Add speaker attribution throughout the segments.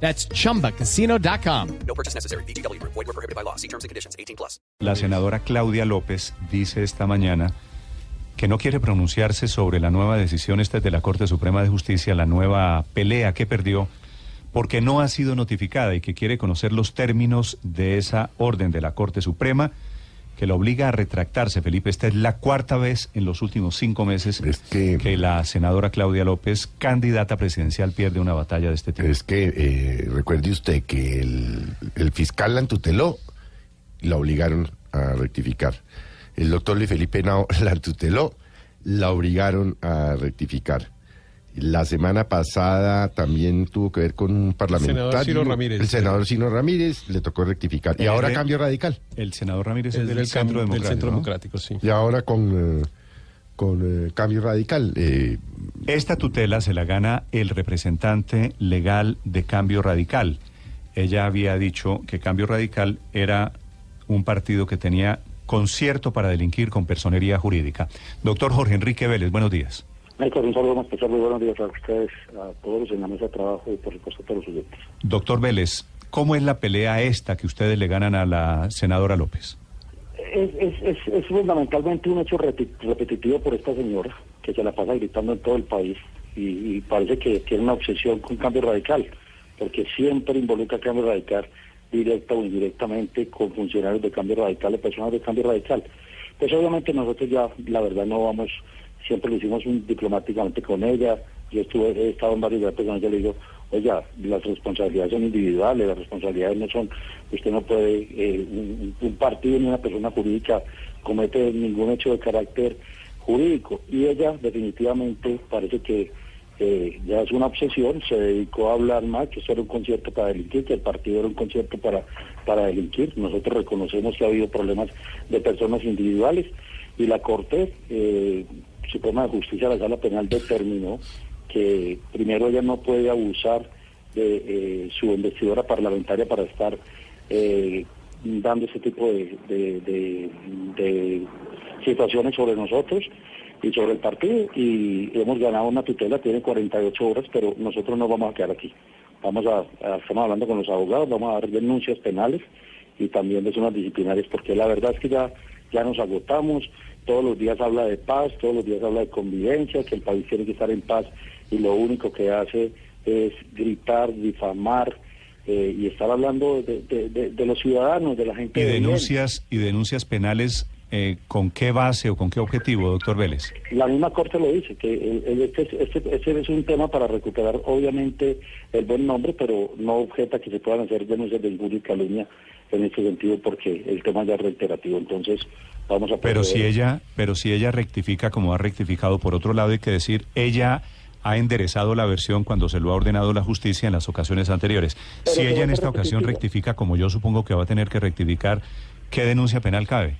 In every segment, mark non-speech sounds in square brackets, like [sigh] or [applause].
Speaker 1: That's chumbacasino.com.
Speaker 2: No purchase necessary. BGW. Void were prohibited by law. See terms and conditions. 18 plus.
Speaker 3: La senadora Claudia López dice esta mañana que no quiere pronunciarse sobre la nueva decisión esta de la Corte Suprema de Justicia, la nueva pelea que perdió, porque no ha sido notificada y que quiere conocer los términos de esa orden de la Corte Suprema que la obliga a retractarse. Felipe, esta es la cuarta vez en los últimos cinco meses
Speaker 4: Es que-
Speaker 3: la senadora Claudia López, candidata presidencial, pierde una batalla de este tipo.
Speaker 4: Es que eh, recuerde usted que el, el fiscal la tuteló y la obligaron a rectificar. El doctor Luis Felipe Nao [laughs] la tuteló, la obligaron a rectificar. La semana pasada también tuvo que ver con un parlamentario.
Speaker 5: Senador Ciro Ramírez.
Speaker 4: El senador Ciro Ramírez le tocó rectificar. Y ahora
Speaker 3: de-
Speaker 4: cambio radical.
Speaker 3: El senador Ramírez es
Speaker 5: Es
Speaker 3: del,
Speaker 5: del,
Speaker 3: Centro
Speaker 5: del
Speaker 3: Democrático.
Speaker 5: Centro
Speaker 3: ¿no?
Speaker 5: Democrático, sí.
Speaker 4: Y ahora con, eh, con eh, cambio radical. eh,
Speaker 3: Esta tutela se la gana el representante legal de Cambio Radical. Ella había dicho que Cambio Radical era un partido que tenía concierto para delinquir con personería jurídica. Doctor Jorge Enrique Vélez, buenos días.
Speaker 6: Michael, un saludo más especial, muy buenos días a ustedes, a todos los en la mesa de trabajo y por supuesto a todos los oyentes.
Speaker 3: Doctor Vélez, ¿cómo es la pelea esta que ustedes le ganan a la senadora López?
Speaker 6: Es, es, es, es fundamentalmente un hecho repetitivo por esta señora, que se la pasa gritando en todo el país y, y parece que tiene una obsesión con cambio radical, porque siempre involucra cambio radical, directa o indirectamente, con funcionarios de cambio radical, de personas de cambio radical. Pues obviamente nosotros ya, la verdad, no vamos, siempre lo hicimos un- diplomáticamente con ella, yo estuve, he estado en varios debates con ella, le digo, oiga, las responsabilidades son individuales, las responsabilidades no son, usted no puede, eh, un, partido ni una persona jurídica comete ningún hecho de carácter jurídico. Y ella definitivamente parece que eh, ya es una obsesión, se dedicó a hablar más, que eso era un concierto para delinquir, que el partido era un concierto para, para delinquir. Nosotros reconocemos que ha habido problemas de personas individuales y la Corte eh, Suprema de Justicia, la Sala Penal, determinó que primero ella no puede abusar de eh, su investidura parlamentaria para estar eh, dando ese tipo de, situaciones sobre nosotros y sobre el partido y hemos ganado una tutela, tiene 48 horas, pero nosotros no vamos a quedar aquí. Vamos a, a- estamos hablando con los abogados, vamos a dar denuncias penales y también de zonas disciplinarias, porque la verdad es que ya, ya nos agotamos, todos los días habla de paz, todos los días habla de convivencia, que el país tiene que estar en paz y lo único que hace es gritar, difamar eh, y estar hablando de, de- de- de los ciudadanos, de la gente
Speaker 3: Y
Speaker 6: bien.
Speaker 3: denuncias y denuncias penales, eh, ¿con qué base o con qué objetivo, doctor Vélez?
Speaker 6: La misma Corte lo dice, que el- este, este- este es un tema para recuperar obviamente el buen nombre, pero no objeta que se puedan hacer denuncias de injuria y calumnia en este sentido porque el tema ya es reiterativo. Entonces, vamos a
Speaker 3: Pero si ella, pero si ella rectifica como ha rectificado, por otro lado hay que decir, ella ha enderezado la versión cuando se lo ha ordenado la justicia en las ocasiones anteriores.
Speaker 6: Pero
Speaker 3: si ella en esta ocasión rectifica como yo supongo que va a tener que rectificar, ¿qué denuncia penal cabe?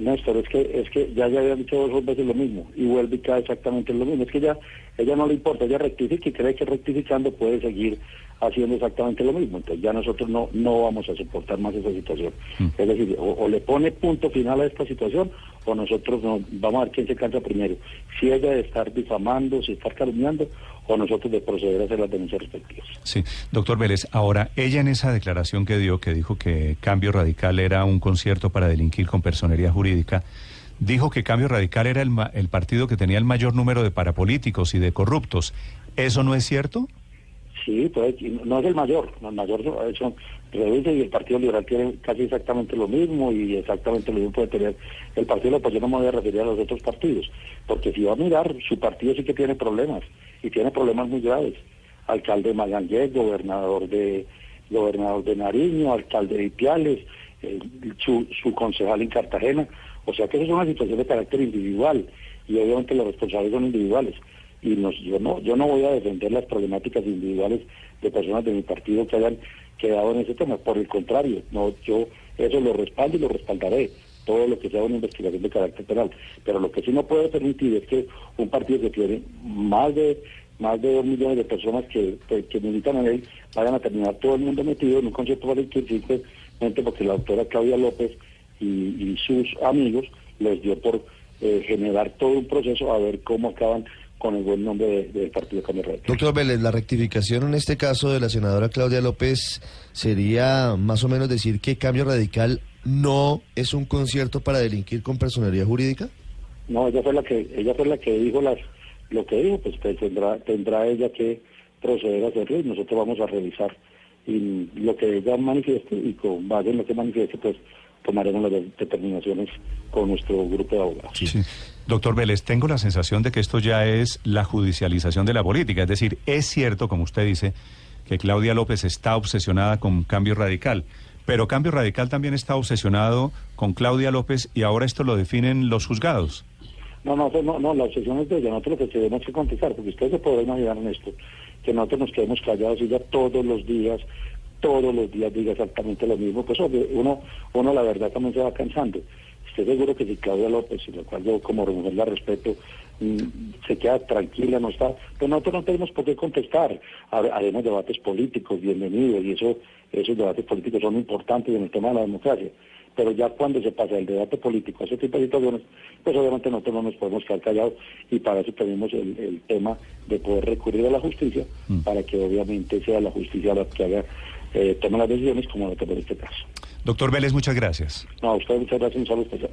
Speaker 6: Néstor, es que, es que ya, ya había dicho dos veces lo mismo y vuelve y cae exactamente lo mismo. Es que ya ella no le importa, ella rectifica y cree que rectificando puede seguir haciendo exactamente lo mismo. Entonces ya nosotros no, no vamos a soportar más esa situación. Es decir, o, o le pone punto final a esta situación o nosotros no, vamos a ver quién se cansa primero. Si ella de estar difamando, si estar calumniando o nosotros de proceder a hacer las denuncias respectivas.
Speaker 3: Sí, doctor Vélez, ahora, ella en esa declaración que dio, que dijo que Cambio Radical era un concierto para delinquir con personería jurídica, dijo que Cambio Radical era el, ma- el partido que tenía el mayor número de parapolíticos y de corruptos. ¿Eso no es cierto?
Speaker 6: Sí, pues no es el mayor, el mayor son- reduce y el Partido Liberal tiene casi exactamente lo mismo y exactamente lo mismo puede tener el Partido Liberal, pues yo no me voy a referir a los otros partidos, porque si va a mirar, su partido sí que tiene problemas y tiene problemas muy graves. Alcalde de gobernador de gobernador de Nariño, alcalde de Ipiales, eh, su, su concejal en Cartagena, o sea que eso es una situación de carácter individual y obviamente los responsables son individuales y nos, yo no yo no voy a defender las problemáticas individuales de personas de mi partido que hayan quedado en ese tema por el contrario no yo eso lo respaldo y lo respaldaré, todo lo que sea una investigación de carácter penal. Pero lo que sí no puede permitir es que un partido que tiene más de más de dos millones de personas que, que, militan en él vayan a terminar todo el mundo metido en un concepto político simplemente porque la doctora Claudia López y, y sus amigos les dio por eh, generar todo un proceso a ver cómo acaban con el buen nombre del Partido Cambio Radical.
Speaker 5: Doctor Vélez, la rectificación en este caso de la senadora Claudia López sería más o menos decir que Cambio Radical no es un concierto para delinquir con personalidad jurídica.
Speaker 6: No, ella fue la que ella fue la que dijo las lo que dijo, pues, pues tendrá tendrá ella que proceder a hacerlo y nosotros vamos a revisar y lo que ella manifieste y con base en lo que manifieste pues tomaremos las determinaciones con nuestro grupo de abogados.
Speaker 3: Sí. Doctor Vélez, tengo la sensación de que esto ya es la judicialización de la política. Es decir, es cierto, como usted dice, que Claudia López está obsesionada con cambio radical, pero cambio radical también está obsesionado con Claudia López y ahora esto lo definen los juzgados.
Speaker 6: No, no, no, no la obsesión es de ella, nosotros lo que tenemos que contestar, porque ustedes se pueden imaginar en esto, que nosotros nos quedemos callados y ya todos los días todos los días diga exactamente lo mismo, pues uno, uno la verdad también se va cansando. Estoy seguro que si Claudia López, y lo cual yo como mujer la respeto, mm, se queda tranquila, no está, pues nosotros no tenemos por qué contestar. Haremos debates políticos, bienvenidos, y eso, esos debates políticos son importantes en el tema de la democracia. Pero ya cuando se pasa el debate político a ese tipo de situaciones, pues obviamente nosotros no nos podemos quedar callados y para eso tenemos el, tema de poder recurrir a la justicia, mm. para que obviamente sea la justicia la que haga eh, toma las decisiones como lo tomó en este caso.
Speaker 3: Doctor Vélez, muchas gracias.
Speaker 6: No, a usted muchas gracias, un saludo especial.